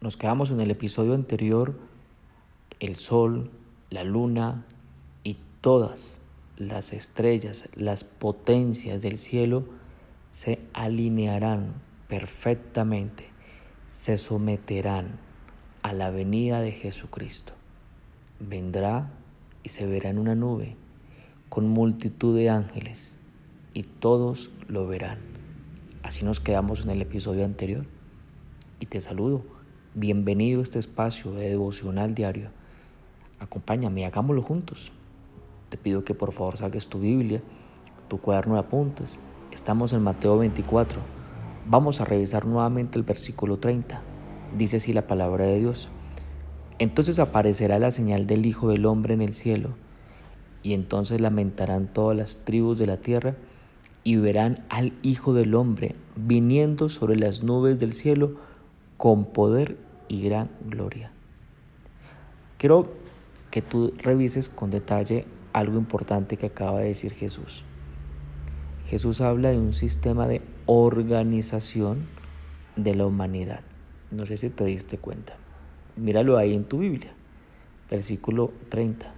nos quedamos en el episodio anterior, el sol, la luna y todas las estrellas, las potencias del cielo se alinearán perfectamente, se someterán a la venida de Jesucristo. Vendrá y se verá en una nube con multitud de ángeles y todos lo verán. Así nos quedamos en el episodio anterior. Y te saludo. Bienvenido a este espacio de devocional diario. Acompáñame, hagámoslo juntos. Te pido que por favor saques tu Biblia, tu cuaderno de apuntes. Estamos en Mateo 24. Vamos a revisar nuevamente el versículo 30. Dice así la palabra de Dios. Entonces aparecerá la señal del Hijo del Hombre en el cielo, y entonces lamentarán todas las tribus de la tierra y verán al Hijo del Hombre viniendo sobre las nubes del cielo con poder y gran gloria. Quiero que tú revises con detalle algo importante que acaba de decir Jesús. Jesús habla de un sistema de organización de la humanidad. No sé si te diste cuenta. Míralo ahí en tu Biblia, versículo 30.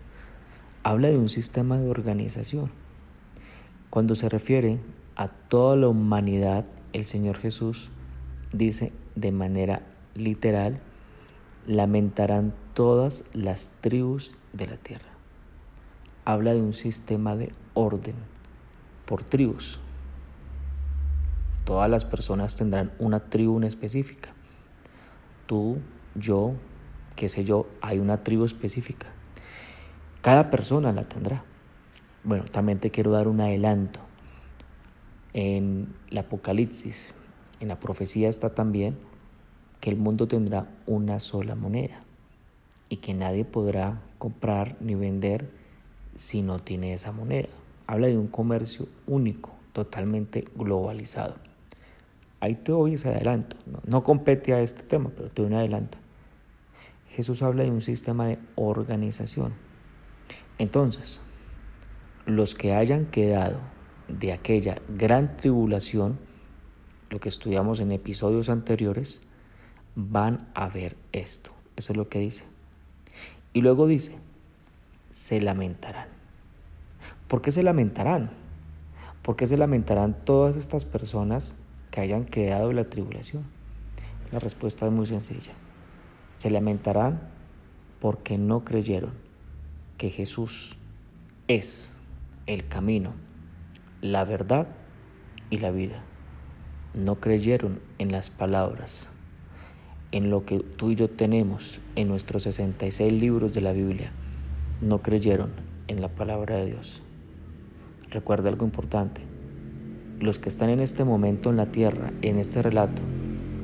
Habla de un sistema de organización. Cuando se refiere a toda la humanidad, el Señor Jesús dice de manera literal, lamentarán todas las tribus de la tierra. Habla de un sistema de orden por tribus. Todas las personas tendrán una tribu específica. Tú, yo, qué sé yo, hay una tribu específica. Cada persona la tendrá. Bueno, también te quiero dar un adelanto. En el Apocalipsis, en la profecía está también que el mundo tendrá una sola moneda y que nadie podrá comprar ni vender si no tiene esa moneda. Habla de un comercio único, totalmente globalizado. Ahí te doy ese adelanto. No, compete a este tema, pero te doy un adelanto. Jesús habla de un sistema de organización. Entonces, los que hayan quedado de aquella gran tribulación, lo que estudiamos en episodios anteriores, van a ver esto. Eso es lo que dice. Y luego dice, se lamentarán. ¿Por qué se lamentarán? ¿Por qué se lamentarán todas estas personas que hayan quedado de la tribulación? La respuesta es muy sencilla. Se lamentarán porque no creyeron que Jesús es el camino, la verdad y la vida. No creyeron en las palabras, en lo que tú y yo tenemos en nuestros 66 libros de la Biblia. No creyeron en la palabra de Dios. Recuerda algo importante. Los que están en este momento en la tierra, en este relato,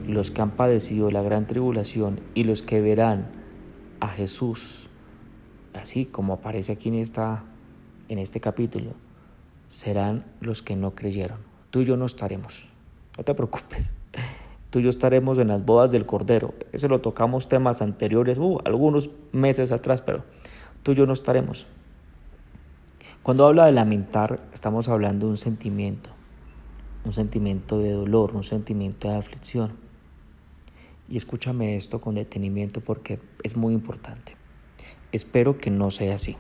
los que han padecido la gran tribulación y los que verán a Jesús, así como aparece aquí en esta en este capítulo serán los que no creyeron. Tú y yo no estaremos. No te preocupes. Tú y yo estaremos en las bodas del Cordero. Ese lo tocamos temas anteriores, uh, algunos meses atrás, pero tú y yo no estaremos. Cuando habla de lamentar, estamos hablando de un sentimiento, un sentimiento de dolor, un sentimiento de aflicción. Y escúchame esto con detenimiento porque es muy importante. Espero que no sea así.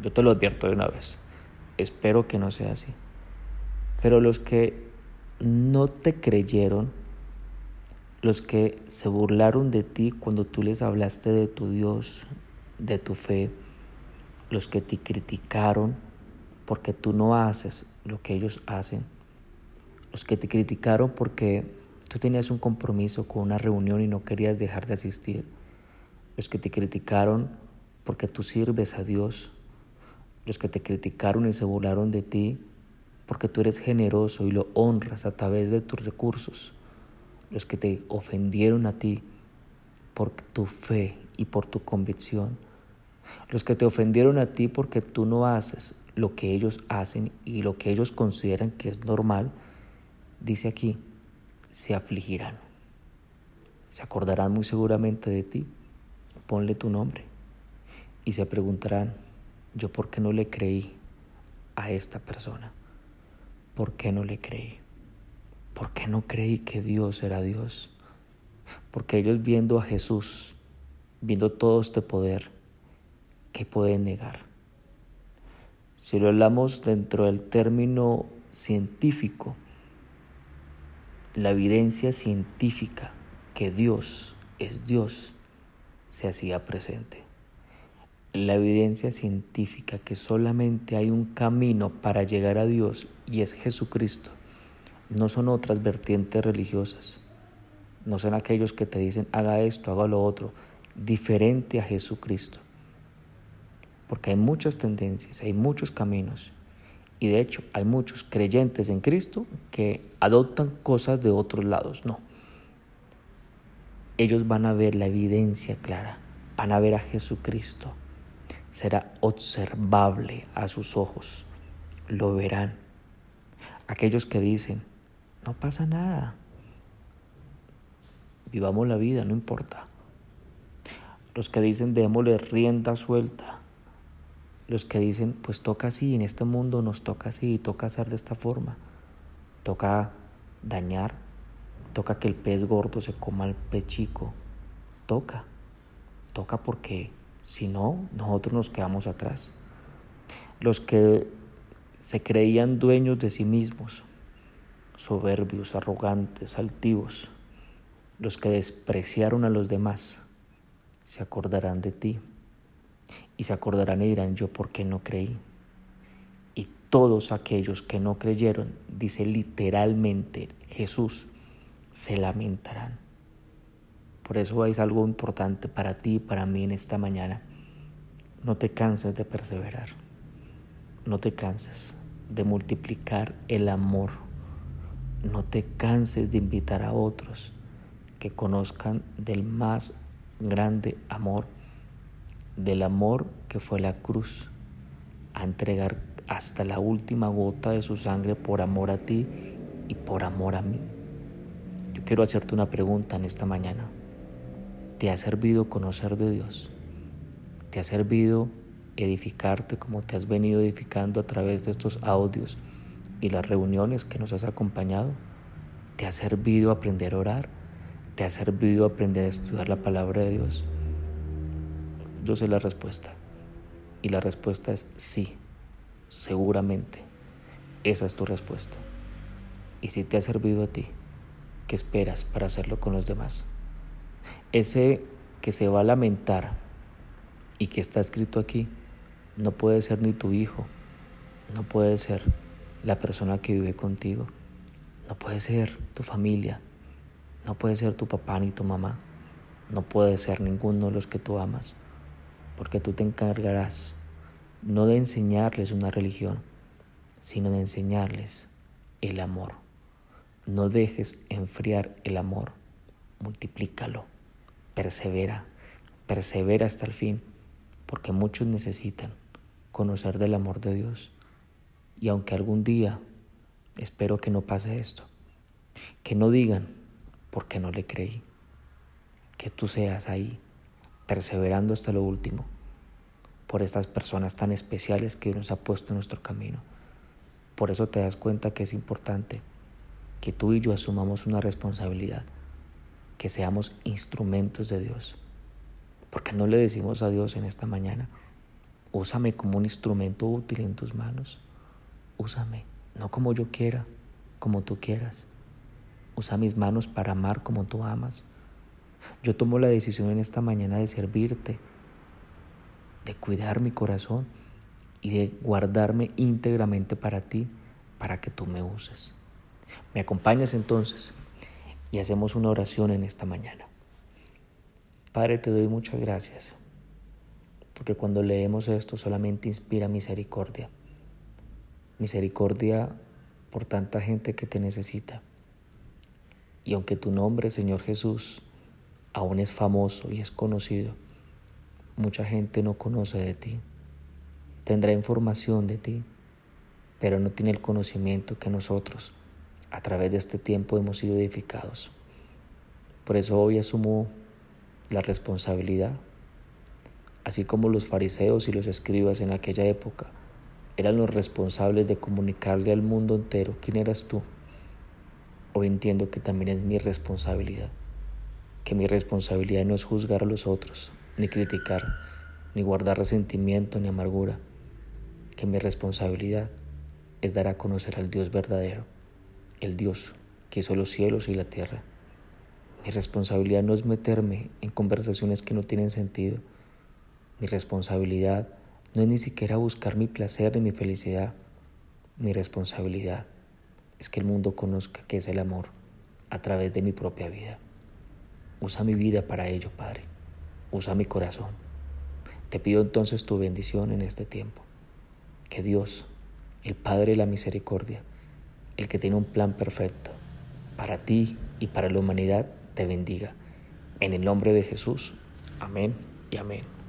Yo te lo advierto de una vez. Espero que no sea así. Pero los que no te creyeron, los que se burlaron de ti cuando tú les hablaste de tu Dios, de tu fe, los que te criticaron porque tú no haces lo que ellos hacen, los que te criticaron porque tú tenías un compromiso con una reunión y no querías dejar de asistir, los que te criticaron porque tú sirves a Dios, los que te criticaron y se burlaron de ti, porque tú eres generoso y lo honras a través de tus recursos, los que te ofendieron a ti por tu fe y por tu convicción, los que te ofendieron a ti porque tú no haces lo que ellos hacen y lo que ellos consideran que es normal, dice aquí, se afligirán. Se acordarán muy seguramente de ti, ponle tu nombre y se preguntarán, yo por qué no le creí a esta persona. ¿Por qué no le creí? ¿Por qué no creí que Dios era Dios? Porque ellos viendo a Jesús, viendo todo este poder, ¿qué pueden negar? Si lo hablamos dentro del término científico, la evidencia científica que Dios es Dios se hacía presente. La evidencia científica que solamente hay un camino para llegar a Dios y es Jesucristo, no son otras vertientes religiosas, no son aquellos que te dicen haga esto, haga lo otro, diferente a Jesucristo. Porque hay muchas tendencias, hay muchos caminos y de hecho hay muchos creyentes en Cristo que adoptan cosas de otros lados, no ellos van a ver la evidencia clara, van a ver a Jesucristo. Será observable a sus ojos, lo verán. Aquellos que dicen, no pasa nada, vivamos la vida, no importa. Los que dicen, démosle rienda suelta. Los que dicen, pues toca así, en este mundo nos toca así, toca hacer de esta forma. Toca dañar, Toca que el pez gordo se coma al pez chico. Toca. Toca porque si no, nosotros nos quedamos atrás. Los que se creían dueños de sí mismos, soberbios, arrogantes, altivos, los que despreciaron a los demás, se acordarán de ti y se acordarán y dirán yo por qué no creí. Y todos aquellos que no creyeron, dice literalmente Jesús, se lamentarán. Por eso es algo importante para ti y para mí en esta mañana. No te canses de perseverar. No te canses de multiplicar el amor. No te canses de invitar a otros que conozcan del más grande amor, del amor que fue la cruz, a entregar hasta la última gota de su sangre por amor a ti y por amor a mí quiero hacerte una pregunta en esta mañana. ¿Te ha servido conocer de Dios? ¿Te ha servido edificarte como te has venido edificando a través de estos audios y las reuniones que nos has acompañado? ¿Te ha servido aprender a orar? ¿Te ha servido aprender a estudiar la palabra de Dios? Yo sé la respuesta. Y la respuesta es sí, seguramente. Esa es tu respuesta. Y si te ha servido a ti, ¿Qué esperas para hacerlo con los demás? Ese que se va a lamentar y que está escrito aquí no puede ser ni tu hijo, no puede ser la persona que vive contigo, no puede ser tu familia, no puede ser tu papá ni tu mamá, no puede ser ninguno de los que tú amas, porque tú te encargarás no de enseñarles una religión, sino de enseñarles el amor. No dejes enfriar el amor, multiplícalo, persevera, persevera hasta el fin, porque muchos necesitan conocer del amor de Dios. Y aunque algún día, espero que no pase esto, que no digan porque no le creí, que tú seas ahí, perseverando hasta lo último, por estas personas tan especiales que nos ha puesto en nuestro camino. Por eso te das cuenta que es importante que tú y yo asumamos una responsabilidad, que seamos instrumentos de Dios. Porque no le decimos a Dios en esta mañana, úsame como un instrumento útil en tus manos, úsame, no como yo quiera, como tú quieras. Usa mis manos para amar como tú amas. Yo tomo la decisión en esta mañana de servirte, de cuidar mi corazón y de guardarme íntegramente para ti, para que tú me uses. ¿Me acompañas entonces? Y hacemos una oración en esta mañana. Padre, te doy muchas gracias, porque cuando leemos esto solamente inspira misericordia. Misericordia por tanta gente que te necesita. Y aunque tu nombre, Señor Jesús, aún es famoso y es conocido, mucha gente no conoce de ti. Tendrá información de ti, pero no tiene el conocimiento que nosotros a través de este tiempo hemos sido edificados. Por eso hoy asumo la responsabilidad, así como los fariseos y los escribas en aquella época eran los responsables de comunicarle al mundo entero quién eras tú. Hoy entiendo que también es mi responsabilidad que mi responsabilidad no es juzgar a los otros, ni criticar, ni guardar resentimiento ni amargura, que mi responsabilidad es dar a conocer al Dios verdadero, el Dios que hizo los cielos y la tierra. Mi responsabilidad no es meterme en conversaciones que no tienen sentido. Mi responsabilidad no es ni siquiera buscar mi placer ni mi felicidad. Mi responsabilidad es que el mundo conozca qué es el amor a través de mi propia vida. Usa mi vida para ello, Padre. Usa mi corazón. Te pido entonces tu bendición en este tiempo. Que Dios, el Padre de la Misericordia, el que tiene un plan perfecto para ti y para la humanidad, te bendiga. En el nombre de Jesús. Amén y amén.